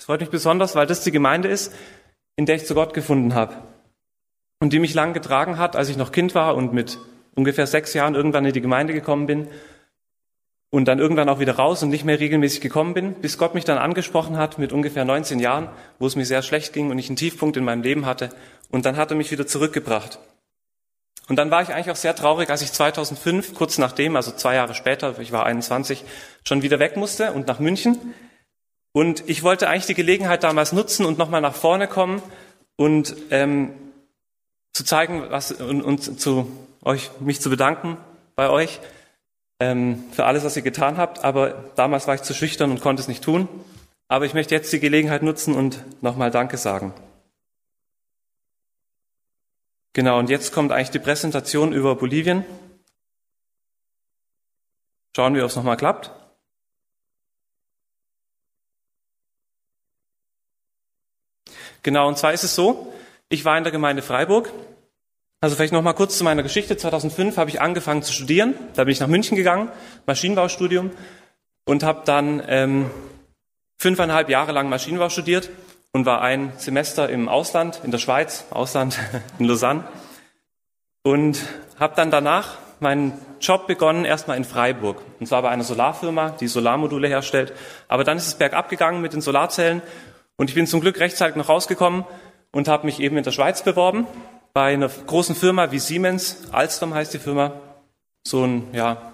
Es freut mich besonders, weil das die Gemeinde ist, in der ich zu Gott gefunden habe und die mich lang getragen hat, als ich noch Kind war und mit ungefähr sechs Jahren irgendwann in die Gemeinde gekommen bin und dann irgendwann auch wieder raus und nicht mehr regelmäßig gekommen bin, bis Gott mich dann angesprochen hat mit ungefähr 19 Jahren, wo es mir sehr schlecht ging und ich einen Tiefpunkt in meinem Leben hatte und dann hat er mich wieder zurückgebracht. Und dann war ich eigentlich auch sehr traurig, als ich 2005, kurz nachdem, also zwei Jahre später, ich war 21, schon wieder weg musste und nach München. Und ich wollte eigentlich die Gelegenheit damals nutzen und nochmal nach vorne kommen und ähm, zu zeigen, was und, und zu euch mich zu bedanken bei euch ähm, für alles, was ihr getan habt. Aber damals war ich zu schüchtern und konnte es nicht tun. Aber ich möchte jetzt die Gelegenheit nutzen und nochmal Danke sagen. Genau, und jetzt kommt eigentlich die Präsentation über Bolivien. Schauen wir, ob es nochmal klappt. Genau, und zwar ist es so, ich war in der Gemeinde Freiburg. Also vielleicht nochmal kurz zu meiner Geschichte. 2005 habe ich angefangen zu studieren. Da bin ich nach München gegangen, Maschinenbaustudium, und habe dann ähm, fünfeinhalb Jahre lang Maschinenbau studiert und war ein Semester im Ausland, in der Schweiz, Ausland, in Lausanne. Und habe dann danach meinen Job begonnen, erstmal in Freiburg. Und zwar bei einer Solarfirma, die Solarmodule herstellt. Aber dann ist es bergab gegangen mit den Solarzellen und ich bin zum Glück rechtzeitig noch rausgekommen und habe mich eben in der Schweiz beworben, bei einer großen Firma wie Siemens, Alstom heißt die Firma, so ein ja,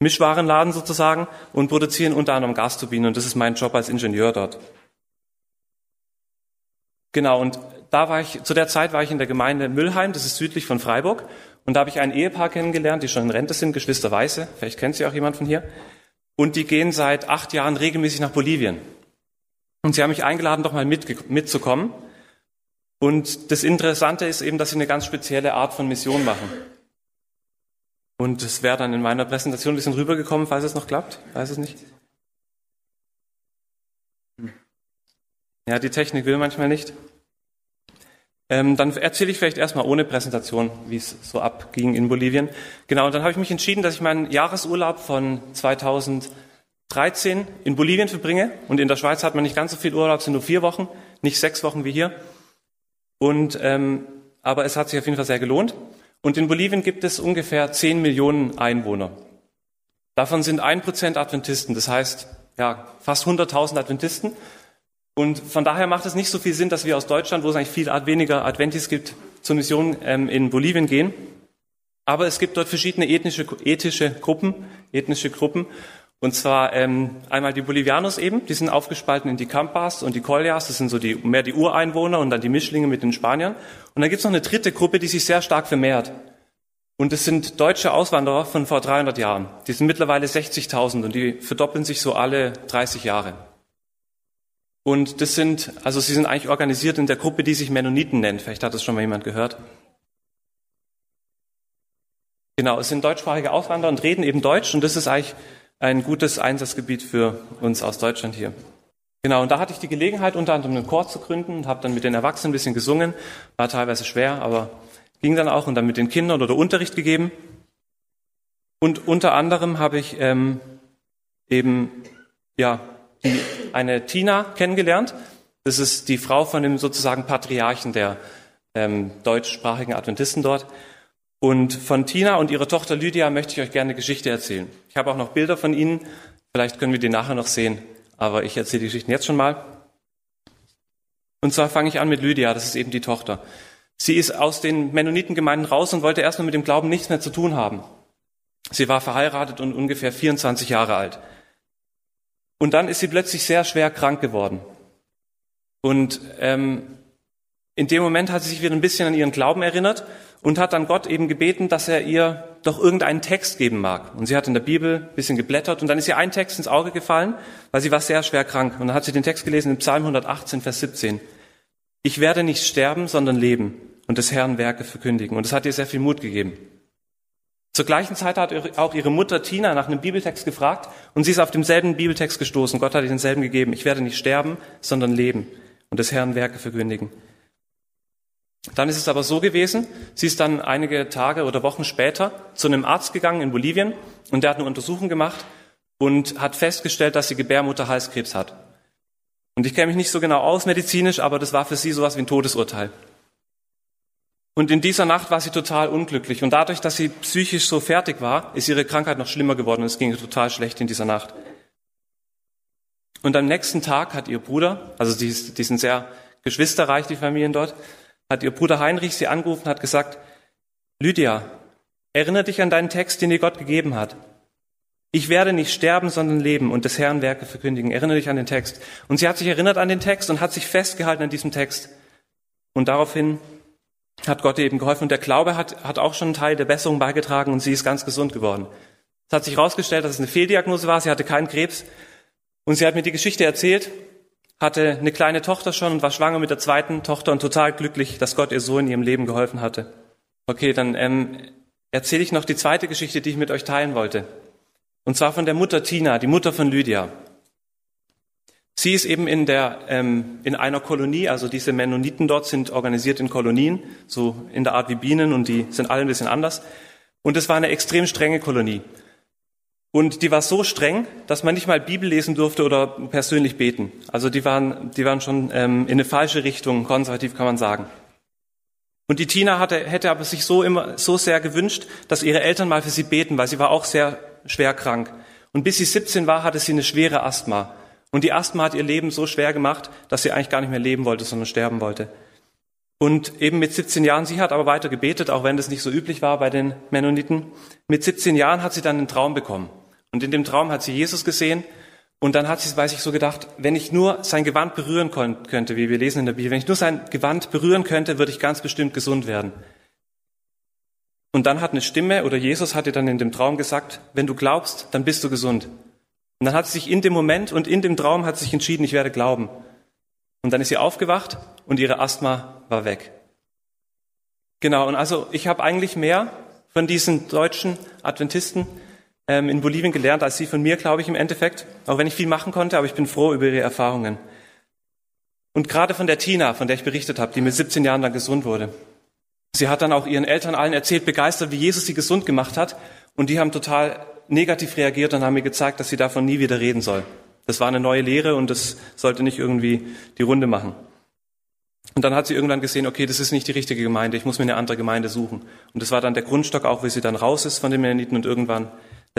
Mischwarenladen sozusagen und produzieren unter anderem Gasturbinen. Und das ist mein Job als Ingenieur dort. Genau, und da war ich, zu der Zeit war ich in der Gemeinde Müllheim, das ist südlich von Freiburg, und da habe ich ein Ehepaar kennengelernt, die schon in Rente sind, Geschwister Weiße, vielleicht kennt sie auch jemand von hier, und die gehen seit acht Jahren regelmäßig nach Bolivien. Und sie haben mich eingeladen, doch mal mit, mitzukommen. Und das Interessante ist eben, dass sie eine ganz spezielle Art von Mission machen. Und es wäre dann in meiner Präsentation ein bisschen rübergekommen, falls es noch klappt. Weiß es nicht. Ja, die Technik will manchmal nicht. Ähm, dann erzähle ich vielleicht erstmal ohne Präsentation, wie es so abging in Bolivien. Genau, und dann habe ich mich entschieden, dass ich meinen Jahresurlaub von 2000 13 in Bolivien verbringe. Und in der Schweiz hat man nicht ganz so viel Urlaub, sind nur vier Wochen, nicht sechs Wochen wie hier. Und, ähm, aber es hat sich auf jeden Fall sehr gelohnt. Und in Bolivien gibt es ungefähr 10 Millionen Einwohner. Davon sind ein Prozent Adventisten, das heißt ja, fast 100.000 Adventisten. Und von daher macht es nicht so viel Sinn, dass wir aus Deutschland, wo es eigentlich viel weniger Adventis gibt, zur Mission ähm, in Bolivien gehen. Aber es gibt dort verschiedene ethnische, ethische Gruppen, ethnische Gruppen. Und zwar ähm, einmal die Bolivianos eben, die sind aufgespalten in die Campas und die Collias, das sind so die, mehr die Ureinwohner und dann die Mischlinge mit den Spaniern. Und dann gibt's noch eine dritte Gruppe, die sich sehr stark vermehrt. Und das sind deutsche Auswanderer von vor 300 Jahren. Die sind mittlerweile 60.000 und die verdoppeln sich so alle 30 Jahre. Und das sind, also sie sind eigentlich organisiert in der Gruppe, die sich Mennoniten nennt. Vielleicht hat das schon mal jemand gehört. Genau, es sind deutschsprachige Auswanderer und reden eben Deutsch und das ist eigentlich ein gutes Einsatzgebiet für uns aus Deutschland hier. Genau, und da hatte ich die Gelegenheit, unter anderem einen Chor zu gründen und habe dann mit den Erwachsenen ein bisschen gesungen. War teilweise schwer, aber ging dann auch und dann mit den Kindern oder Unterricht gegeben. Und unter anderem habe ich ähm, eben ja die, eine Tina kennengelernt. Das ist die Frau von dem sozusagen Patriarchen der ähm, deutschsprachigen Adventisten dort. Und von Tina und ihrer Tochter Lydia möchte ich euch gerne eine Geschichte erzählen. Ich habe auch noch Bilder von ihnen. Vielleicht können wir die nachher noch sehen. Aber ich erzähle die Geschichten jetzt schon mal. Und zwar fange ich an mit Lydia. Das ist eben die Tochter. Sie ist aus den Mennonitengemeinden raus und wollte erstmal mit dem Glauben nichts mehr zu tun haben. Sie war verheiratet und ungefähr 24 Jahre alt. Und dann ist sie plötzlich sehr schwer krank geworden. Und ähm, in dem Moment hat sie sich wieder ein bisschen an ihren Glauben erinnert und hat dann Gott eben gebeten, dass er ihr doch irgendeinen Text geben mag. Und sie hat in der Bibel ein bisschen geblättert und dann ist ihr ein Text ins Auge gefallen, weil sie war sehr schwer krank. Und dann hat sie den Text gelesen in Psalm 118, Vers 17. Ich werde nicht sterben, sondern leben und des Herrn Werke verkündigen. Und das hat ihr sehr viel Mut gegeben. Zur gleichen Zeit hat auch ihre Mutter Tina nach einem Bibeltext gefragt und sie ist auf demselben Bibeltext gestoßen. Gott hat ihr denselben gegeben. Ich werde nicht sterben, sondern leben und des Herrn Werke verkündigen. Dann ist es aber so gewesen, sie ist dann einige Tage oder Wochen später zu einem Arzt gegangen in Bolivien und der hat eine Untersuchung gemacht und hat festgestellt, dass sie Gebärmutterhalskrebs hat. Und ich kenne mich nicht so genau aus medizinisch, aber das war für sie sowas wie ein Todesurteil. Und in dieser Nacht war sie total unglücklich. Und dadurch, dass sie psychisch so fertig war, ist ihre Krankheit noch schlimmer geworden und es ging total schlecht in dieser Nacht. Und am nächsten Tag hat ihr Bruder, also die, die sind sehr geschwisterreich, die Familien dort, hat ihr Bruder Heinrich sie angerufen und hat gesagt, Lydia, erinnere dich an deinen Text, den dir Gott gegeben hat. Ich werde nicht sterben, sondern leben und des Herrn Werke verkündigen. Erinnere dich an den Text. Und sie hat sich erinnert an den Text und hat sich festgehalten an diesem Text. Und daraufhin hat Gott eben geholfen. Und der Glaube hat, hat auch schon einen Teil der Besserung beigetragen und sie ist ganz gesund geworden. Es hat sich herausgestellt, dass es eine Fehldiagnose war. Sie hatte keinen Krebs. Und sie hat mir die Geschichte erzählt, hatte eine kleine Tochter schon und war schwanger mit der zweiten Tochter und total glücklich, dass Gott ihr so in ihrem Leben geholfen hatte. Okay, dann ähm, erzähle ich noch die zweite Geschichte, die ich mit euch teilen wollte. Und zwar von der Mutter Tina, die Mutter von Lydia. Sie ist eben in, der, ähm, in einer Kolonie, also diese Mennoniten dort sind organisiert in Kolonien, so in der Art wie Bienen und die sind alle ein bisschen anders. Und es war eine extrem strenge Kolonie. Und die war so streng, dass man nicht mal Bibel lesen durfte oder persönlich beten. Also die waren, die waren schon ähm, in eine falsche Richtung, konservativ kann man sagen. Und die Tina hatte, hätte aber sich so immer so sehr gewünscht, dass ihre Eltern mal für sie beten, weil sie war auch sehr schwer krank. Und bis sie 17 war, hatte sie eine schwere Asthma. Und die Asthma hat ihr Leben so schwer gemacht, dass sie eigentlich gar nicht mehr leben wollte, sondern sterben wollte. Und eben mit 17 Jahren, sie hat aber weiter gebetet, auch wenn das nicht so üblich war bei den Mennoniten. Mit 17 Jahren hat sie dann einen Traum bekommen. Und in dem Traum hat sie Jesus gesehen. Und dann hat sie bei sich so gedacht, wenn ich nur sein Gewand berühren könnte, wie wir lesen in der Bibel, wenn ich nur sein Gewand berühren könnte, würde ich ganz bestimmt gesund werden. Und dann hat eine Stimme oder Jesus hat ihr dann in dem Traum gesagt, wenn du glaubst, dann bist du gesund. Und dann hat sie sich in dem Moment und in dem Traum hat sie sich entschieden, ich werde glauben. Und dann ist sie aufgewacht und ihre Asthma war weg. Genau, und also ich habe eigentlich mehr von diesen deutschen Adventisten ähm, in Bolivien gelernt als sie von mir, glaube ich, im Endeffekt. Auch wenn ich viel machen konnte, aber ich bin froh über ihre Erfahrungen. Und gerade von der Tina, von der ich berichtet habe, die mit 17 Jahren dann gesund wurde. Sie hat dann auch ihren Eltern allen erzählt, begeistert, wie Jesus sie gesund gemacht hat. Und die haben total negativ reagiert und haben mir gezeigt, dass sie davon nie wieder reden soll. Das war eine neue Lehre und das sollte nicht irgendwie die Runde machen. Und dann hat sie irgendwann gesehen, okay, das ist nicht die richtige Gemeinde, ich muss mir eine andere Gemeinde suchen. Und das war dann der Grundstock, auch wie sie dann raus ist von den Mennoniten und irgendwann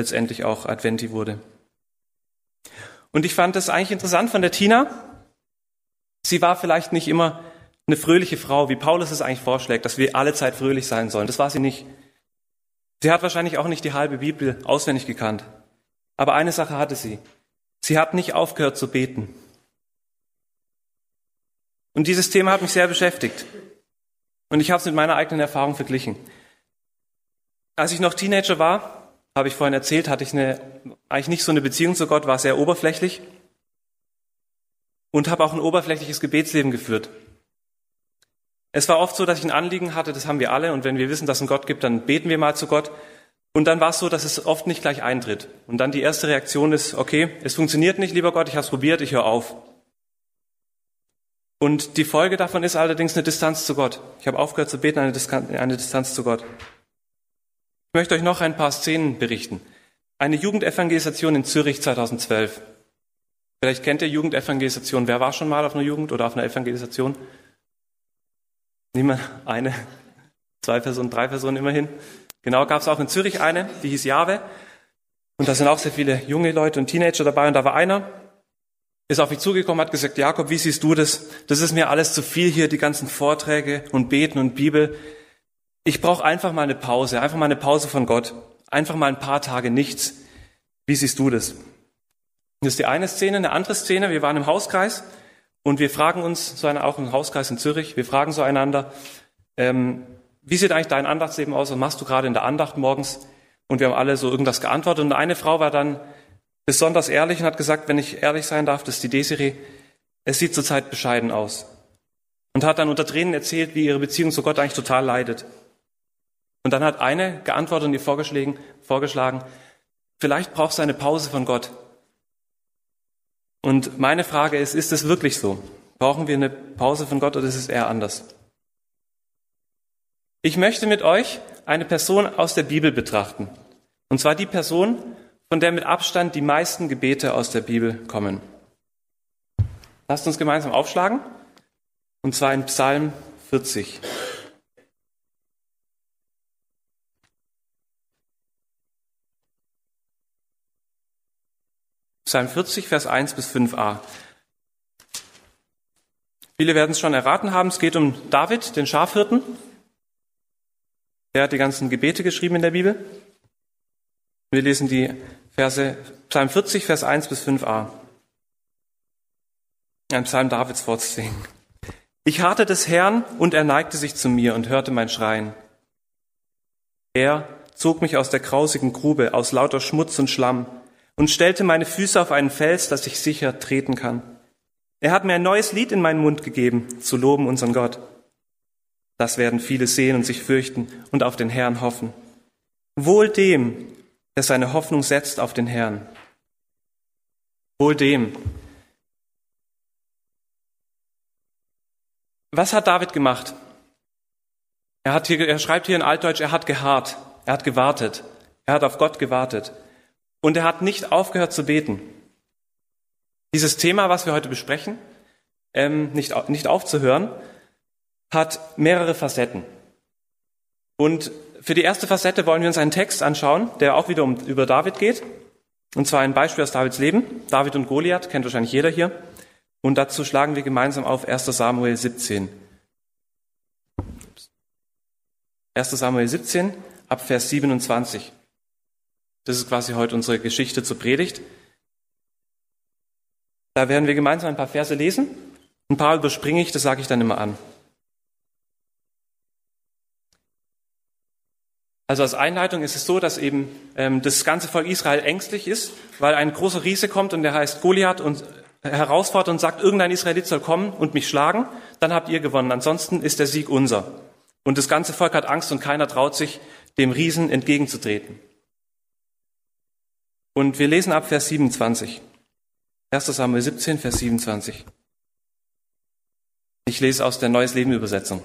letztendlich auch Adventi wurde. Und ich fand das eigentlich interessant von der Tina. Sie war vielleicht nicht immer eine fröhliche Frau, wie Paulus es eigentlich vorschlägt, dass wir alle Zeit fröhlich sein sollen. Das war sie nicht. Sie hat wahrscheinlich auch nicht die halbe Bibel auswendig gekannt. Aber eine Sache hatte sie. Sie hat nicht aufgehört zu beten. Und dieses Thema hat mich sehr beschäftigt. Und ich habe es mit meiner eigenen Erfahrung verglichen. Als ich noch Teenager war, habe ich vorhin erzählt, hatte ich eine, eigentlich nicht so eine Beziehung zu Gott, war sehr oberflächlich und habe auch ein oberflächliches Gebetsleben geführt. Es war oft so, dass ich ein Anliegen hatte, das haben wir alle, und wenn wir wissen, dass es einen Gott gibt, dann beten wir mal zu Gott. Und dann war es so, dass es oft nicht gleich eintritt. Und dann die erste Reaktion ist, okay, es funktioniert nicht, lieber Gott, ich habe es probiert, ich höre auf. Und die Folge davon ist allerdings eine Distanz zu Gott. Ich habe aufgehört zu beten, eine Distanz, eine Distanz zu Gott. Ich möchte euch noch ein paar Szenen berichten. Eine Jugendevangelisation in Zürich 2012. Vielleicht kennt ihr Jugendevangelisation. Wer war schon mal auf einer Jugend oder auf einer Evangelisation? Niemand? Eine, zwei Personen, drei Personen immerhin. Genau, gab es auch in Zürich eine, die hieß Jahwe. Und da sind auch sehr viele junge Leute und Teenager dabei. Und da war einer, ist auf mich zugekommen, hat gesagt, Jakob, wie siehst du das? Das ist mir alles zu viel hier, die ganzen Vorträge und Beten und Bibel. Ich brauche einfach mal eine Pause, einfach mal eine Pause von Gott, einfach mal ein paar Tage nichts. Wie siehst du das? Das ist die eine Szene. Eine andere Szene, wir waren im Hauskreis und wir fragen uns, so einer auch im Hauskreis in Zürich, wir fragen so einander, ähm, wie sieht eigentlich dein Andachtsleben aus? Was machst du gerade in der Andacht morgens? Und wir haben alle so irgendwas geantwortet. Und eine Frau war dann besonders ehrlich und hat gesagt, wenn ich ehrlich sein darf, das ist die Desiree, es sieht zurzeit bescheiden aus. Und hat dann unter Tränen erzählt, wie ihre Beziehung zu Gott eigentlich total leidet. Und dann hat eine geantwortet und ihr vorgeschlagen, vorgeschlagen, vielleicht brauchst du eine Pause von Gott. Und meine Frage ist, ist es wirklich so? Brauchen wir eine Pause von Gott oder ist es eher anders? Ich möchte mit euch eine Person aus der Bibel betrachten. Und zwar die Person, von der mit Abstand die meisten Gebete aus der Bibel kommen. Lasst uns gemeinsam aufschlagen. Und zwar in Psalm 40. Psalm 40, Vers 1 bis 5a. Viele werden es schon erraten haben, es geht um David, den Schafhirten. Er hat die ganzen Gebete geschrieben in der Bibel. Wir lesen die Verse Psalm 40, Vers 1 bis 5a. Ein Psalm Davids vorzusingen. Ich harrte des Herrn und er neigte sich zu mir und hörte mein Schreien. Er zog mich aus der grausigen Grube, aus lauter Schmutz und Schlamm und stellte meine Füße auf einen Fels, dass ich sicher treten kann. Er hat mir ein neues Lied in meinen Mund gegeben, zu loben unseren Gott. Das werden viele sehen und sich fürchten und auf den Herrn hoffen. Wohl dem, der seine Hoffnung setzt auf den Herrn. Wohl dem. Was hat David gemacht? Er, hat hier, er schreibt hier in Altdeutsch, er hat geharrt, er hat gewartet, er hat auf Gott gewartet. Und er hat nicht aufgehört zu beten. Dieses Thema, was wir heute besprechen, ähm, nicht, nicht aufzuhören, hat mehrere Facetten. Und für die erste Facette wollen wir uns einen Text anschauen, der auch wieder um, über David geht. Und zwar ein Beispiel aus Davids Leben. David und Goliath kennt wahrscheinlich jeder hier. Und dazu schlagen wir gemeinsam auf 1 Samuel 17. 1 Samuel 17 ab Vers 27. Das ist quasi heute unsere Geschichte zur Predigt. Da werden wir gemeinsam ein paar Verse lesen. Ein paar überspringe ich, das sage ich dann immer an. Also als Einleitung ist es so, dass eben ähm, das ganze Volk Israel ängstlich ist, weil ein großer Riese kommt und der heißt Goliath und herausfordert und sagt, irgendein Israelit soll kommen und mich schlagen, dann habt ihr gewonnen. Ansonsten ist der Sieg unser. Und das ganze Volk hat Angst und keiner traut sich, dem Riesen entgegenzutreten. Und wir lesen ab Vers 27. 1. Samuel 17, Vers 27. Ich lese aus der Neues Leben Übersetzung.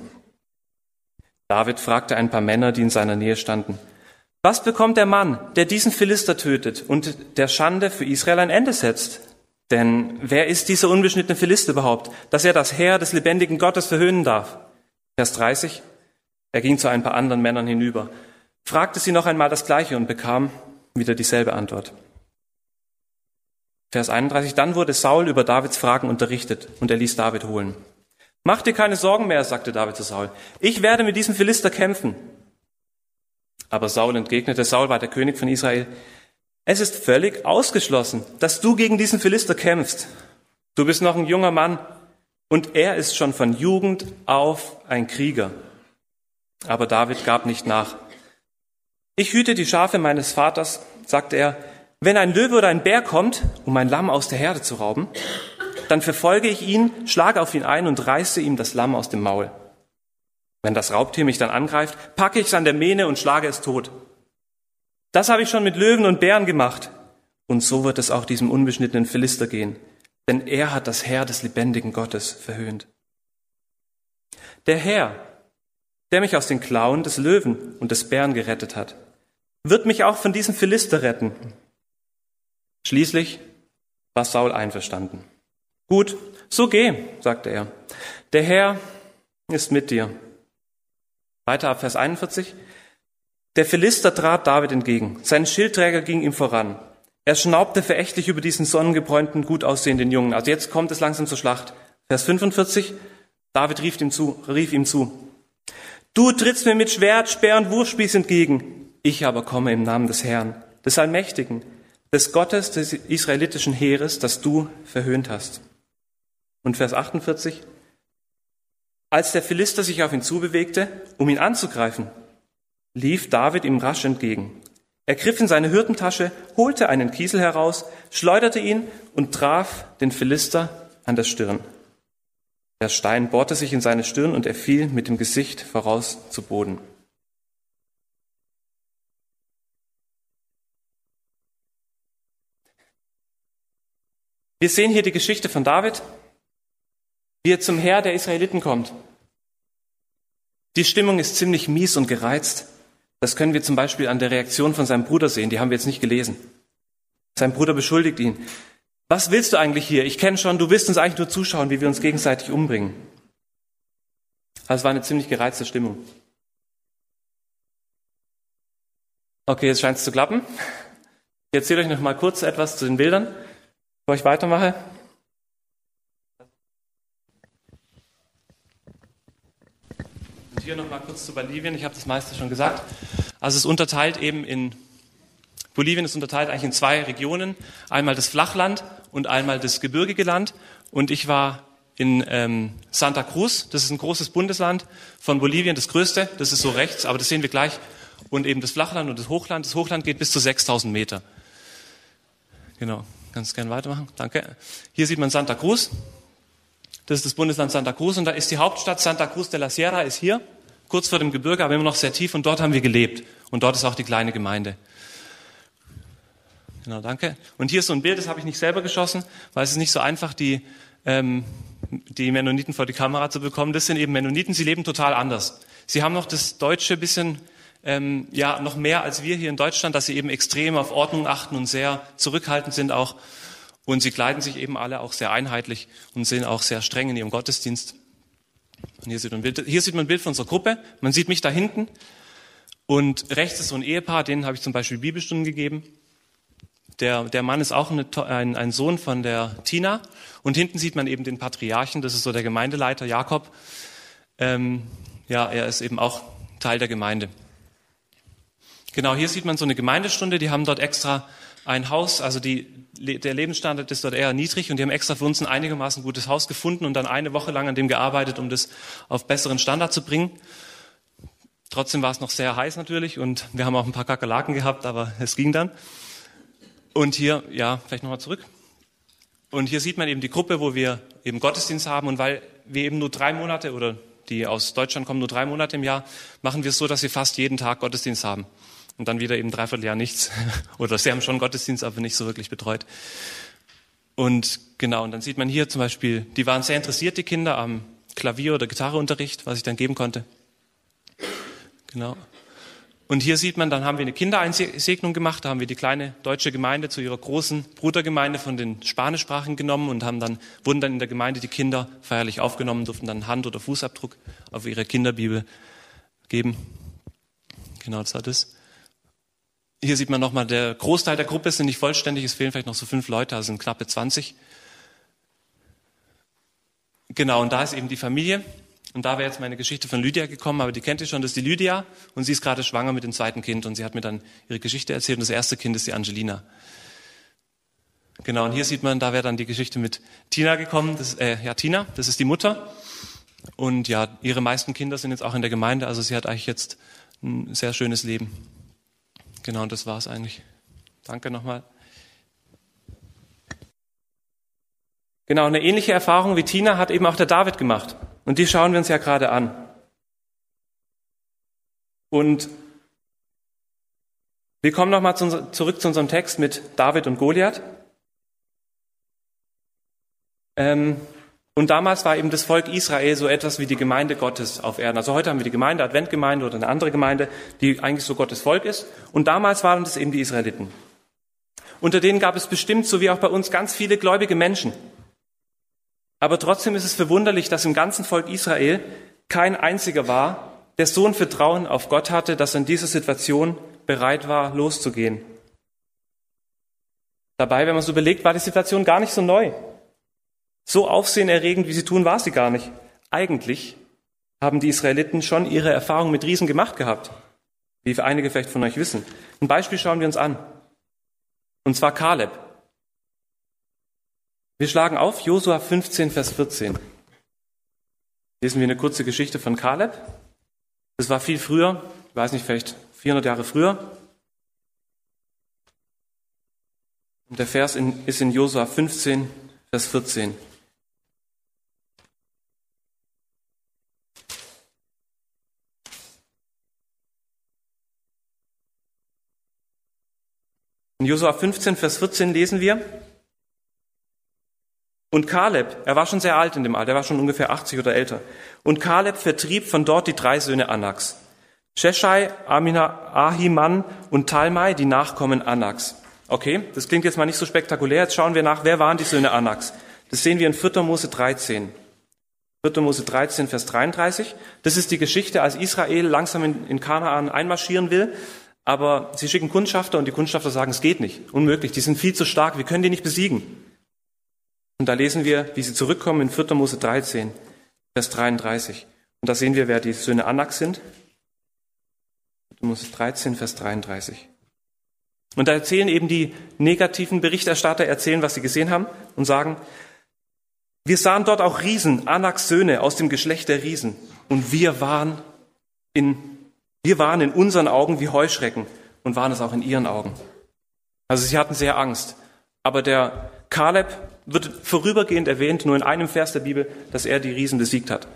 David fragte ein paar Männer, die in seiner Nähe standen, was bekommt der Mann, der diesen Philister tötet und der Schande für Israel ein Ende setzt? Denn wer ist dieser unbeschnittene Philister überhaupt, dass er das Heer des lebendigen Gottes verhöhnen darf? Vers 30. Er ging zu ein paar anderen Männern hinüber, fragte sie noch einmal das Gleiche und bekam wieder dieselbe Antwort. Vers 31. Dann wurde Saul über Davids Fragen unterrichtet und er ließ David holen. Mach dir keine Sorgen mehr, sagte David zu Saul. Ich werde mit diesem Philister kämpfen. Aber Saul entgegnete, Saul war der König von Israel. Es ist völlig ausgeschlossen, dass du gegen diesen Philister kämpfst. Du bist noch ein junger Mann und er ist schon von Jugend auf ein Krieger. Aber David gab nicht nach. Ich hüte die Schafe meines Vaters, sagte er, wenn ein Löwe oder ein Bär kommt, um ein Lamm aus der Herde zu rauben, dann verfolge ich ihn, schlage auf ihn ein und reiße ihm das Lamm aus dem Maul. Wenn das Raubtier mich dann angreift, packe ich es an der Mähne und schlage es tot. Das habe ich schon mit Löwen und Bären gemacht. Und so wird es auch diesem unbeschnittenen Philister gehen, denn er hat das Herr des lebendigen Gottes verhöhnt. Der Herr, der mich aus den Klauen des Löwen und des Bären gerettet hat, wird mich auch von diesem Philister retten. Schließlich war Saul einverstanden. Gut, so geh, sagte er. Der Herr ist mit dir. Weiter ab Vers 41. Der Philister trat David entgegen. Sein Schildträger ging ihm voran. Er schnaubte verächtlich über diesen sonnengebräunten, gut aussehenden Jungen. Also jetzt kommt es langsam zur Schlacht. Vers 45. David rief ihm zu, rief ihm zu. Du trittst mir mit Schwert, Speer und Wurfspieß entgegen. Ich aber komme im Namen des Herrn, des Allmächtigen, des Gottes des israelitischen Heeres, das du verhöhnt hast. Und Vers 48. Als der Philister sich auf ihn zubewegte, um ihn anzugreifen, lief David ihm rasch entgegen. Er griff in seine Hürdentasche, holte einen Kiesel heraus, schleuderte ihn und traf den Philister an der Stirn. Der Stein bohrte sich in seine Stirn und er fiel mit dem Gesicht voraus zu Boden. Wir sehen hier die Geschichte von David, wie er zum Herr der Israeliten kommt. Die Stimmung ist ziemlich mies und gereizt. Das können wir zum Beispiel an der Reaktion von seinem Bruder sehen, die haben wir jetzt nicht gelesen. Sein Bruder beschuldigt ihn. Was willst du eigentlich hier? Ich kenne schon, du willst uns eigentlich nur zuschauen, wie wir uns gegenseitig umbringen. Also es war eine ziemlich gereizte Stimmung. Okay, jetzt scheint es zu klappen. Ich erzähle euch noch mal kurz etwas zu den Bildern, bevor ich weitermache. Und hier noch mal kurz zu Bolivien. Ich habe das meiste schon gesagt. Also es ist unterteilt eben in Bolivien ist unterteilt eigentlich in zwei Regionen. Einmal das Flachland und einmal das gebirgige Land. Und ich war in ähm, Santa Cruz, das ist ein großes Bundesland von Bolivien, das größte, das ist so rechts, aber das sehen wir gleich. Und eben das Flachland und das Hochland. Das Hochland geht bis zu 6000 Meter. Genau, ganz gerne weitermachen. Danke. Hier sieht man Santa Cruz. Das ist das Bundesland Santa Cruz und da ist die Hauptstadt Santa Cruz de la Sierra, ist hier, kurz vor dem Gebirge, aber immer noch sehr tief und dort haben wir gelebt. Und dort ist auch die kleine Gemeinde. Genau, danke. Und hier ist so ein Bild, das habe ich nicht selber geschossen, weil es ist nicht so einfach, die ähm, die Mennoniten vor die Kamera zu bekommen. Das sind eben Mennoniten, sie leben total anders. Sie haben noch das Deutsche bisschen, ähm, ja, noch mehr als wir hier in Deutschland, dass sie eben extrem auf Ordnung achten und sehr zurückhaltend sind auch. Und sie kleiden sich eben alle auch sehr einheitlich und sind auch sehr streng in ihrem Gottesdienst. Und hier sieht man ein Bild, hier sieht man ein Bild von unserer Gruppe. Man sieht mich da hinten. Und rechts ist so ein Ehepaar, denen habe ich zum Beispiel Bibelstunden gegeben. Der, der Mann ist auch eine, ein, ein Sohn von der Tina. Und hinten sieht man eben den Patriarchen, das ist so der Gemeindeleiter Jakob. Ähm, ja, er ist eben auch Teil der Gemeinde. Genau, hier sieht man so eine Gemeindestunde, die haben dort extra ein Haus, also die, der Lebensstandard ist dort eher niedrig und die haben extra für uns ein einigermaßen gutes Haus gefunden und dann eine Woche lang an dem gearbeitet, um das auf besseren Standard zu bringen. Trotzdem war es noch sehr heiß natürlich und wir haben auch ein paar Kakerlaken gehabt, aber es ging dann. Und hier, ja, vielleicht nochmal zurück. Und hier sieht man eben die Gruppe, wo wir eben Gottesdienst haben. Und weil wir eben nur drei Monate oder die aus Deutschland kommen nur drei Monate im Jahr, machen wir es so, dass wir fast jeden Tag Gottesdienst haben. Und dann wieder eben dreiviertel Jahr nichts. oder sie haben schon Gottesdienst, aber nicht so wirklich betreut. Und genau, und dann sieht man hier zum Beispiel, die waren sehr interessiert, die Kinder, am Klavier- oder Gitarreunterricht, was ich dann geben konnte. Genau. Und hier sieht man, dann haben wir eine Kindereinsegnung gemacht, da haben wir die kleine deutsche Gemeinde zu ihrer großen Brudergemeinde von den Spanischsprachen genommen und haben dann, wurden dann in der Gemeinde die Kinder feierlich aufgenommen, durften dann Hand- oder Fußabdruck auf ihre Kinderbibel geben. Genau, das hat es. Hier sieht man nochmal, der Großteil der Gruppe sind nicht vollständig, es fehlen vielleicht noch so fünf Leute, also sind knappe 20. Genau, und da ist eben die Familie. Und da wäre jetzt meine Geschichte von Lydia gekommen, aber die kennt ihr schon, das ist die Lydia und sie ist gerade schwanger mit dem zweiten Kind und sie hat mir dann ihre Geschichte erzählt und das erste Kind ist die Angelina. Genau, und hier sieht man, da wäre dann die Geschichte mit Tina gekommen, das, äh, ja, Tina, das ist die Mutter. Und ja, ihre meisten Kinder sind jetzt auch in der Gemeinde, also sie hat eigentlich jetzt ein sehr schönes Leben. Genau, und das war's eigentlich. Danke nochmal. Genau, eine ähnliche Erfahrung wie Tina hat eben auch der David gemacht. Und die schauen wir uns ja gerade an. Und wir kommen nochmal zu, zurück zu unserem Text mit David und Goliath. Ähm, und damals war eben das Volk Israel so etwas wie die Gemeinde Gottes auf Erden. Also heute haben wir die Gemeinde, Adventgemeinde oder eine andere Gemeinde, die eigentlich so Gottes Volk ist. Und damals waren das eben die Israeliten. Unter denen gab es bestimmt, so wie auch bei uns, ganz viele gläubige Menschen. Aber trotzdem ist es verwunderlich, dass im ganzen Volk Israel kein einziger war, der so ein Vertrauen auf Gott hatte, dass er in dieser Situation bereit war, loszugehen. Dabei, wenn man so überlegt, war die Situation gar nicht so neu. So aufsehenerregend, wie sie tun, war sie gar nicht. Eigentlich haben die Israeliten schon ihre Erfahrung mit Riesen gemacht gehabt, wie einige vielleicht von euch wissen. Ein Beispiel schauen wir uns an. Und zwar Kaleb. Wir schlagen auf Josua 15, Vers 14. Lesen wir eine kurze Geschichte von Kaleb. Das war viel früher, ich weiß nicht, vielleicht 400 Jahre früher. Und der Vers in, ist in Josua 15, Vers 14. In Josua 15, Vers 14 lesen wir, und Kaleb, er war schon sehr alt in dem Alter, er war schon ungefähr 80 oder älter. Und Kaleb vertrieb von dort die drei Söhne Anaks. Sheshai, Amina, Ahiman und Talmai, die Nachkommen Anaks. Okay, das klingt jetzt mal nicht so spektakulär. Jetzt schauen wir nach, wer waren die Söhne Anaks? Das sehen wir in 4. Mose 13. 4. Mose 13, Vers 33. Das ist die Geschichte, als Israel langsam in, in Kanaan einmarschieren will. Aber sie schicken Kundschafter und die Kundschafter sagen, es geht nicht. Unmöglich. Die sind viel zu stark. Wir können die nicht besiegen. Und da lesen wir, wie sie zurückkommen in 4. Mose 13, Vers 33. Und da sehen wir, wer die Söhne Anaks sind. 4. Mose 13, Vers 33. Und da erzählen eben die negativen Berichterstatter, erzählen, was sie gesehen haben und sagen, wir sahen dort auch Riesen, Anaks Söhne aus dem Geschlecht der Riesen. Und wir waren in, wir waren in unseren Augen wie Heuschrecken und waren es auch in ihren Augen. Also sie hatten sehr Angst. Aber der Kaleb wird vorübergehend erwähnt, nur in einem Vers der Bibel, dass er die Riesen besiegt hat.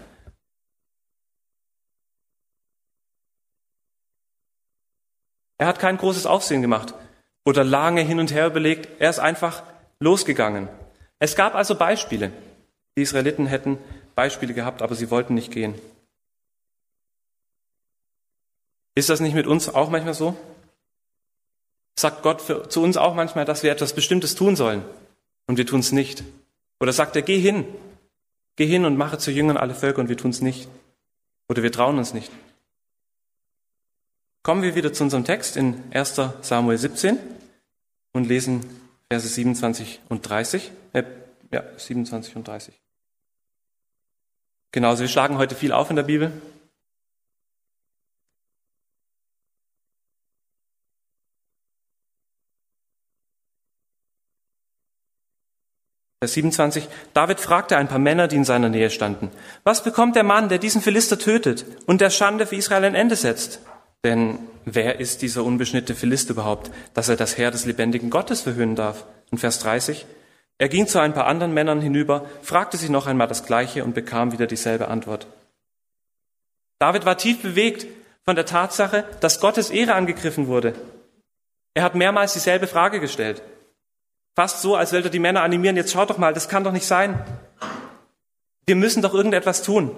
Er hat kein großes Aufsehen gemacht oder lange hin und her überlegt. Er ist einfach losgegangen. Es gab also Beispiele. Die Israeliten hätten Beispiele gehabt, aber sie wollten nicht gehen. Ist das nicht mit uns auch manchmal so? Sagt Gott für, zu uns auch manchmal, dass wir etwas Bestimmtes tun sollen und wir tun es nicht? Oder sagt er, geh hin, geh hin und mache zu Jüngern alle Völker und wir tun es nicht? Oder wir trauen uns nicht? Kommen wir wieder zu unserem Text in 1 Samuel 17 und lesen Verse 27 und 30. Äh, ja, 27 und 30. Genau, also wir schlagen heute viel auf in der Bibel. Vers 27. David fragte ein paar Männer, die in seiner Nähe standen. Was bekommt der Mann, der diesen Philister tötet und der Schande für Israel ein Ende setzt? Denn wer ist dieser unbeschnittene Philister überhaupt, dass er das Heer des lebendigen Gottes verhöhnen darf? Und Vers 30. Er ging zu ein paar anderen Männern hinüber, fragte sie noch einmal das Gleiche und bekam wieder dieselbe Antwort. David war tief bewegt von der Tatsache, dass Gottes Ehre angegriffen wurde. Er hat mehrmals dieselbe Frage gestellt. Fast so, als wollte er die Männer animieren, jetzt schaut doch mal, das kann doch nicht sein. Wir müssen doch irgendetwas tun.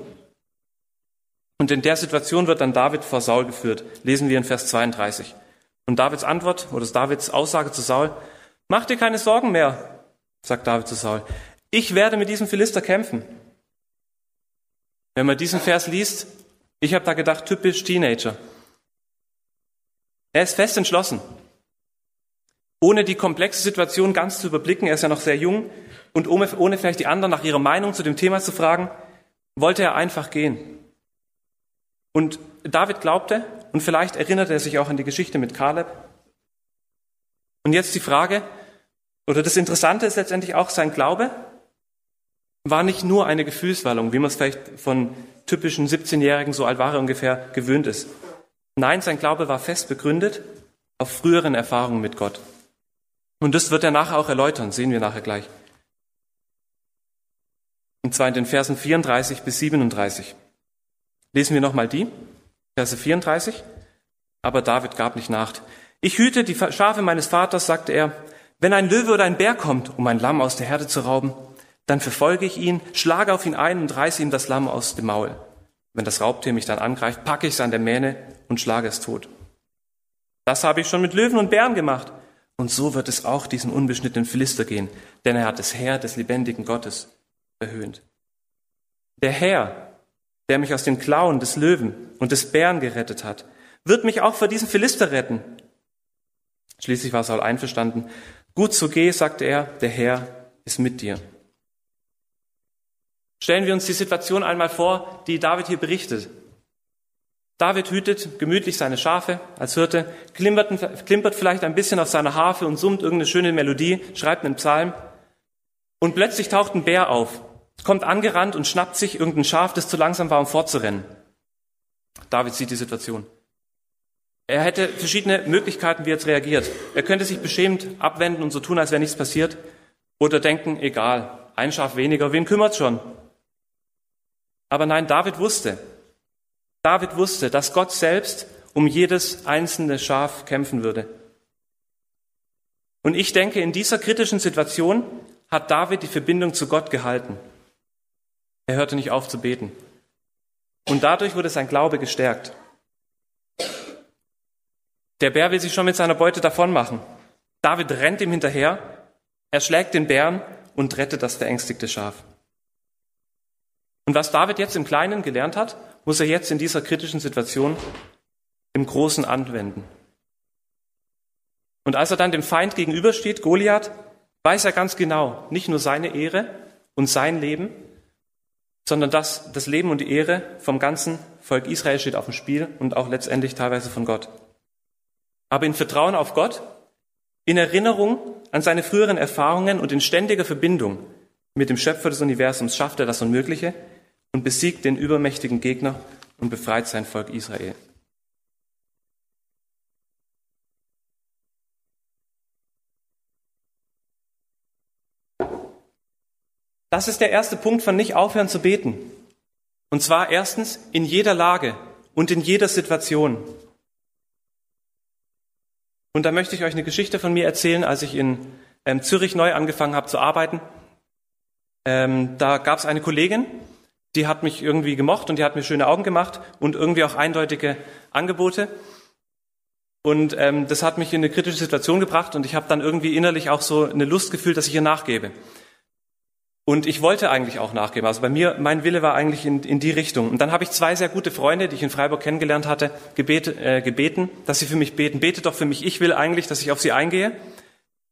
Und in der Situation wird dann David vor Saul geführt. Lesen wir in Vers 32. Und Davids Antwort oder Davids Aussage zu Saul, mach dir keine Sorgen mehr sagt David zu Saul. Ich werde mit diesem Philister kämpfen. Wenn man diesen Vers liest, ich habe da gedacht, typisch Teenager. Er ist fest entschlossen. Ohne die komplexe Situation ganz zu überblicken, er ist ja noch sehr jung, und ohne, ohne vielleicht die anderen nach ihrer Meinung zu dem Thema zu fragen, wollte er einfach gehen. Und David glaubte, und vielleicht erinnerte er sich auch an die Geschichte mit Kaleb. Und jetzt die Frage, oder das Interessante ist letztendlich auch, sein Glaube war nicht nur eine Gefühlswallung, wie man es vielleicht von typischen 17-Jährigen, so alt war er ungefähr, gewöhnt ist. Nein, sein Glaube war fest begründet auf früheren Erfahrungen mit Gott. Und das wird er nachher auch erläutern, sehen wir nachher gleich. Und zwar in den Versen 34 bis 37. Lesen wir nochmal die, Verse 34. Aber David gab nicht nach. Ich hüte die Schafe meines Vaters, sagte er, wenn ein Löwe oder ein Bär kommt, um ein Lamm aus der Herde zu rauben, dann verfolge ich ihn, schlage auf ihn ein und reiße ihm das Lamm aus dem Maul. Wenn das Raubtier mich dann angreift, packe ich es an der Mähne und schlage es tot. Das habe ich schon mit Löwen und Bären gemacht. Und so wird es auch diesem unbeschnittenen Philister gehen, denn er hat das Heer des lebendigen Gottes erhöht. Der Herr, der mich aus den Klauen des Löwen und des Bären gerettet hat, wird mich auch vor diesem Philister retten. Schließlich war Saul einverstanden Gut so geh, sagte er, der Herr ist mit dir. Stellen wir uns die Situation einmal vor, die David hier berichtet. David hütet gemütlich seine Schafe als Hirte, klimpert, klimpert vielleicht ein bisschen auf seiner Harfe und summt irgendeine schöne Melodie, schreibt einen Psalm. Und plötzlich taucht ein Bär auf, kommt angerannt und schnappt sich irgendein Schaf, das zu langsam war, um fortzurennen. David sieht die Situation. Er hätte verschiedene Möglichkeiten, wie er jetzt reagiert. Er könnte sich beschämt abwenden und so tun, als wäre nichts passiert. Oder denken, egal, ein Schaf weniger, wen kümmert's schon? Aber nein, David wusste, David wusste, dass Gott selbst um jedes einzelne Schaf kämpfen würde. Und ich denke, in dieser kritischen Situation hat David die Verbindung zu Gott gehalten. Er hörte nicht auf zu beten. Und dadurch wurde sein Glaube gestärkt. Der Bär will sich schon mit seiner Beute davon machen. David rennt ihm hinterher, er schlägt den Bären und rettet das verängstigte Schaf. Und was David jetzt im Kleinen gelernt hat, muss er jetzt in dieser kritischen Situation im Großen anwenden. Und als er dann dem Feind gegenübersteht, Goliath, weiß er ganz genau, nicht nur seine Ehre und sein Leben, sondern dass das Leben und die Ehre vom ganzen Volk Israel steht auf dem Spiel und auch letztendlich teilweise von Gott. Aber in Vertrauen auf Gott, in Erinnerung an seine früheren Erfahrungen und in ständiger Verbindung mit dem Schöpfer des Universums schafft er das Unmögliche und besiegt den übermächtigen Gegner und befreit sein Volk Israel. Das ist der erste Punkt von nicht aufhören zu beten. Und zwar erstens in jeder Lage und in jeder Situation. Und da möchte ich euch eine Geschichte von mir erzählen, als ich in ähm, Zürich neu angefangen habe zu arbeiten. Ähm, da gab es eine Kollegin, die hat mich irgendwie gemocht und die hat mir schöne Augen gemacht und irgendwie auch eindeutige Angebote. Und ähm, das hat mich in eine kritische Situation gebracht und ich habe dann irgendwie innerlich auch so eine Lust gefühlt, dass ich ihr nachgebe. Und ich wollte eigentlich auch nachgeben. Also bei mir, mein Wille war eigentlich in, in die Richtung. Und dann habe ich zwei sehr gute Freunde, die ich in Freiburg kennengelernt hatte, gebet, äh, gebeten, dass sie für mich beten. Betet doch für mich. Ich will eigentlich, dass ich auf sie eingehe.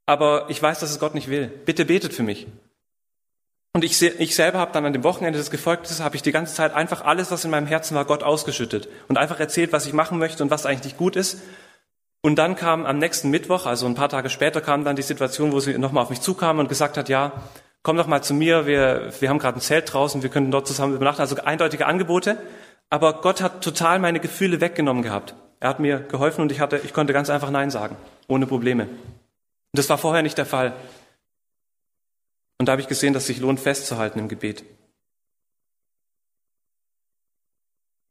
Aber ich weiß, dass es Gott nicht will. Bitte betet für mich. Und ich, ich selber habe dann an dem Wochenende des Gefolgtes, habe ich die ganze Zeit einfach alles, was in meinem Herzen war, Gott ausgeschüttet. Und einfach erzählt, was ich machen möchte und was eigentlich nicht gut ist. Und dann kam am nächsten Mittwoch, also ein paar Tage später, kam dann die Situation, wo sie nochmal auf mich zukam und gesagt hat, ja, komm doch mal zu mir, wir, wir haben gerade ein Zelt draußen, wir können dort zusammen übernachten. Also eindeutige Angebote. Aber Gott hat total meine Gefühle weggenommen gehabt. Er hat mir geholfen und ich hatte, ich konnte ganz einfach Nein sagen. Ohne Probleme. Und das war vorher nicht der Fall. Und da habe ich gesehen, dass es sich lohnt, festzuhalten im Gebet.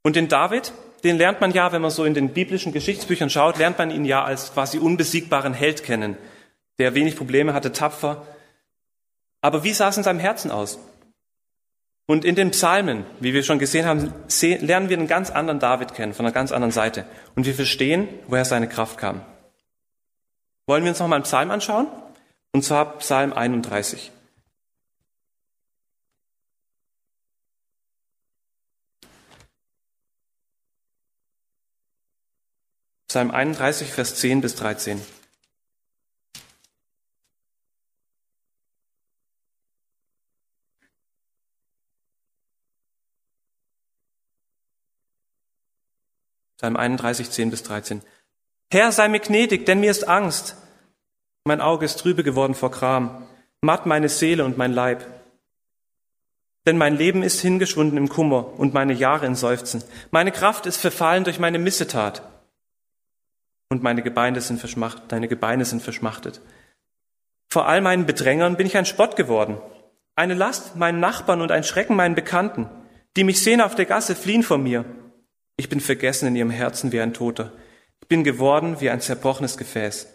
Und den David, den lernt man ja, wenn man so in den biblischen Geschichtsbüchern schaut, lernt man ihn ja als quasi unbesiegbaren Held kennen, der wenig Probleme hatte, tapfer, aber wie sah es in seinem Herzen aus? Und in den Psalmen, wie wir schon gesehen haben, lernen wir einen ganz anderen David kennen, von einer ganz anderen Seite. Und wir verstehen, woher seine Kraft kam. Wollen wir uns nochmal einen Psalm anschauen? Und zwar Psalm 31. Psalm 31, Vers 10 bis 13. Psalm 31, 10 bis 13. Herr, sei mir gnädig, denn mir ist Angst. Mein Auge ist trübe geworden vor Kram, matt meine Seele und mein Leib. Denn mein Leben ist hingeschwunden im Kummer und meine Jahre in Seufzen. Meine Kraft ist verfallen durch meine Missetat. Und meine Gebeine sind verschmachtet, deine Gebeine sind verschmachtet. Vor all meinen Bedrängern bin ich ein Spott geworden. Eine Last meinen Nachbarn und ein Schrecken meinen Bekannten. Die mich sehen auf der Gasse, fliehen vor mir. Ich bin vergessen in ihrem Herzen wie ein Toter. Ich bin geworden wie ein zerbrochenes Gefäß.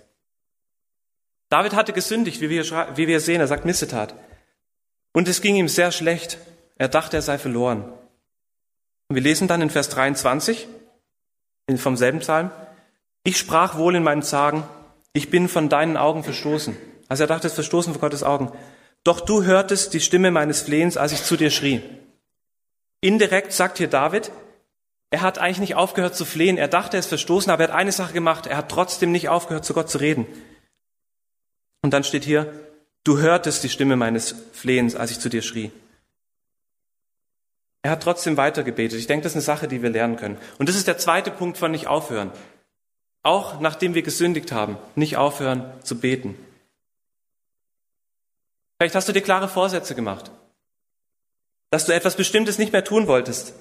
David hatte gesündigt, wie wir, wie wir sehen. Er sagt Missetat. Und es ging ihm sehr schlecht. Er dachte, er sei verloren. Und wir lesen dann in Vers 23 vom selben Psalm. Ich sprach wohl in meinem Zagen, ich bin von deinen Augen verstoßen. Also er dachte, es ist verstoßen vor Gottes Augen. Doch du hörtest die Stimme meines Flehens, als ich zu dir schrie. Indirekt sagt hier David, er hat eigentlich nicht aufgehört zu flehen. Er dachte, er ist verstoßen, aber er hat eine Sache gemacht. Er hat trotzdem nicht aufgehört, zu Gott zu reden. Und dann steht hier, du hörtest die Stimme meines Flehens, als ich zu dir schrie. Er hat trotzdem weitergebetet. Ich denke, das ist eine Sache, die wir lernen können. Und das ist der zweite Punkt von nicht aufhören. Auch nachdem wir gesündigt haben, nicht aufhören zu beten. Vielleicht hast du dir klare Vorsätze gemacht, dass du etwas Bestimmtes nicht mehr tun wolltest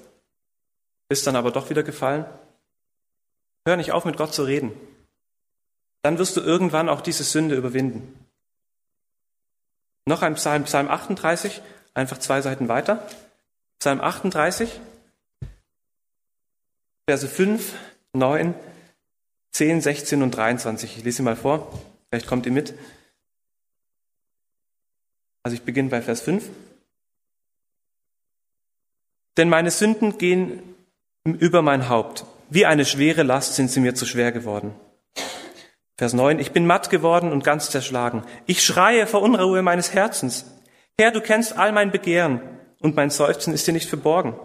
bist dann aber doch wieder gefallen? Hör nicht auf, mit Gott zu reden. Dann wirst du irgendwann auch diese Sünde überwinden. Noch ein Psalm, Psalm 38, einfach zwei Seiten weiter. Psalm 38, Verse 5, 9, 10, 16 und 23. Ich lese sie mal vor. Vielleicht kommt ihr mit. Also ich beginne bei Vers 5. Denn meine Sünden gehen über mein Haupt. Wie eine schwere Last sind sie mir zu schwer geworden. Vers 9, ich bin matt geworden und ganz zerschlagen. Ich schreie vor Unruhe meines Herzens. Herr, du kennst all mein Begehren und mein Seufzen ist dir nicht verborgen.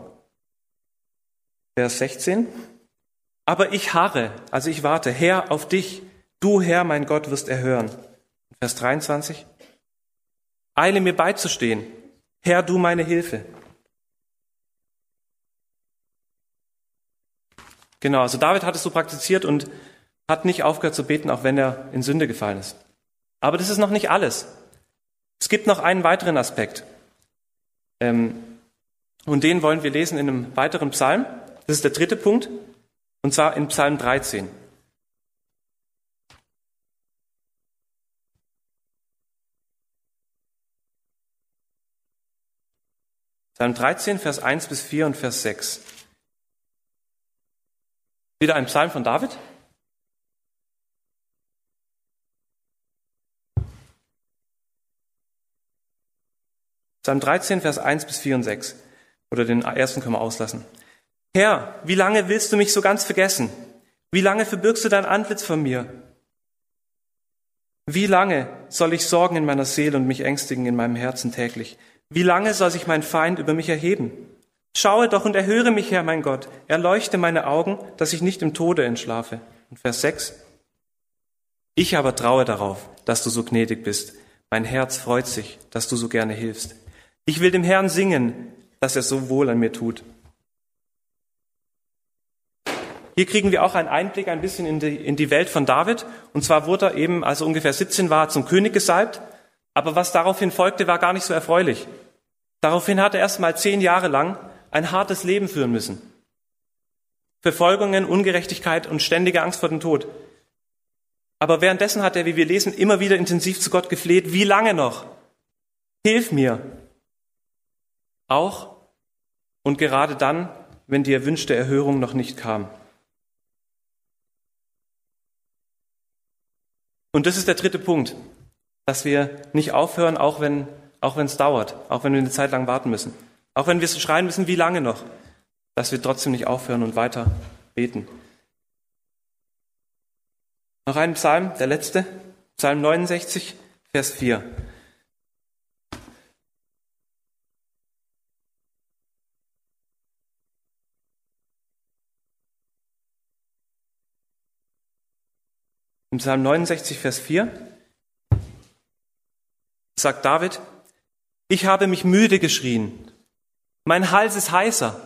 Vers 16, aber ich harre, also ich warte, Herr, auf dich. Du, Herr, mein Gott, wirst erhören. Vers 23, eile mir beizustehen. Herr, du meine Hilfe. Genau, also David hat es so praktiziert und hat nicht aufgehört zu beten, auch wenn er in Sünde gefallen ist. Aber das ist noch nicht alles. Es gibt noch einen weiteren Aspekt. Ähm, und den wollen wir lesen in einem weiteren Psalm. Das ist der dritte Punkt. Und zwar in Psalm 13. Psalm 13, Vers 1 bis 4 und Vers 6. Wieder ein Psalm von David. Psalm 13, Vers 1 bis 4 und 6. Oder den ersten können wir auslassen. Herr, wie lange willst du mich so ganz vergessen? Wie lange verbirgst du dein Antlitz von mir? Wie lange soll ich sorgen in meiner Seele und mich ängstigen in meinem Herzen täglich? Wie lange soll sich mein Feind über mich erheben? Schaue doch und erhöre mich, Herr mein Gott, erleuchte meine Augen, dass ich nicht im Tode entschlafe. Und Vers 6. Ich aber traue darauf, dass du so gnädig bist. Mein Herz freut sich, dass du so gerne hilfst. Ich will dem Herrn singen, dass er so wohl an mir tut. Hier kriegen wir auch einen Einblick ein bisschen in die, in die Welt von David. Und zwar wurde er eben, als er ungefähr 17 war, zum König gesalbt. Aber was daraufhin folgte, war gar nicht so erfreulich. Daraufhin hat er erst mal zehn Jahre lang ein hartes Leben führen müssen. Verfolgungen, Ungerechtigkeit und ständige Angst vor dem Tod. Aber währenddessen hat er, wie wir lesen, immer wieder intensiv zu Gott gefleht, wie lange noch? Hilf mir. Auch und gerade dann, wenn die erwünschte Erhörung noch nicht kam. Und das ist der dritte Punkt, dass wir nicht aufhören, auch wenn auch es dauert, auch wenn wir eine Zeit lang warten müssen. Auch wenn wir schreien müssen, wie lange noch, dass wir trotzdem nicht aufhören und weiter beten. Noch ein Psalm, der letzte, Psalm 69, Vers 4. Im Psalm 69, Vers 4 sagt David, ich habe mich müde geschrien, mein Hals ist heißer.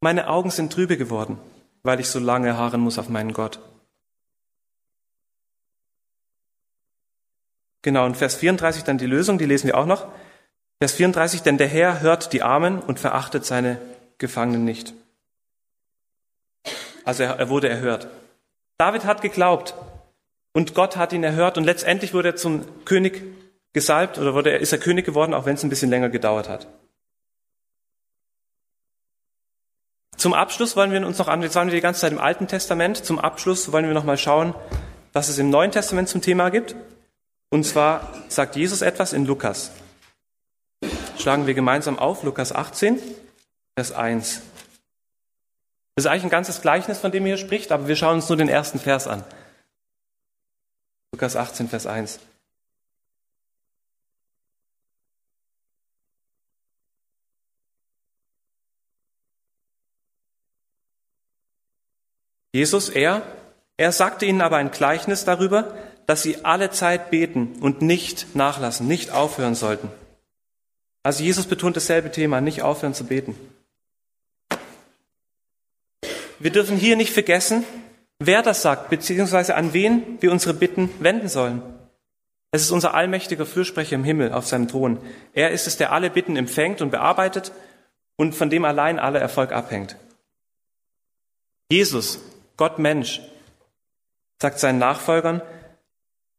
Meine Augen sind trübe geworden, weil ich so lange harren muss auf meinen Gott. Genau, und Vers 34 dann die Lösung, die lesen wir auch noch. Vers 34, denn der Herr hört die Armen und verachtet seine Gefangenen nicht. Also er, er wurde erhört. David hat geglaubt und Gott hat ihn erhört und letztendlich wurde er zum König gesalbt oder wurde er, ist er König geworden, auch wenn es ein bisschen länger gedauert hat. Zum Abschluss wollen wir uns noch an, jetzt waren wir die ganze Zeit im Alten Testament, zum Abschluss wollen wir noch mal schauen, was es im Neuen Testament zum Thema gibt. Und zwar sagt Jesus etwas in Lukas. Schlagen wir gemeinsam auf, Lukas 18, Vers 1. Das ist eigentlich ein ganzes Gleichnis, von dem er hier spricht, aber wir schauen uns nur den ersten Vers an. Lukas 18, Vers 1. Jesus, er, er sagte ihnen aber ein Gleichnis darüber, dass sie alle Zeit beten und nicht nachlassen, nicht aufhören sollten. Also Jesus betont dasselbe Thema, nicht aufhören zu beten. Wir dürfen hier nicht vergessen, wer das sagt, beziehungsweise an wen wir unsere Bitten wenden sollen. Es ist unser allmächtiger Fürsprecher im Himmel auf seinem Thron. Er ist es, der alle Bitten empfängt und bearbeitet und von dem allein aller Erfolg abhängt. Jesus, Gott Mensch, sagt seinen Nachfolgern,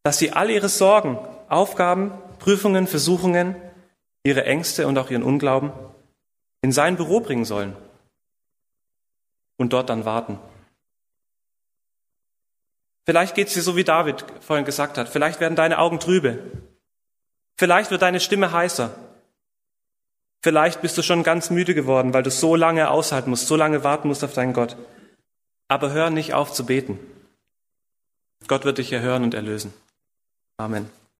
dass sie all ihre Sorgen, Aufgaben, Prüfungen, Versuchungen, ihre Ängste und auch ihren Unglauben in sein Büro bringen sollen und dort dann warten. Vielleicht geht es dir so, wie David vorhin gesagt hat. Vielleicht werden deine Augen trübe. Vielleicht wird deine Stimme heißer. Vielleicht bist du schon ganz müde geworden, weil du so lange aushalten musst, so lange warten musst auf deinen Gott aber hör nicht auf zu beten. Gott wird dich erhören und erlösen. Amen.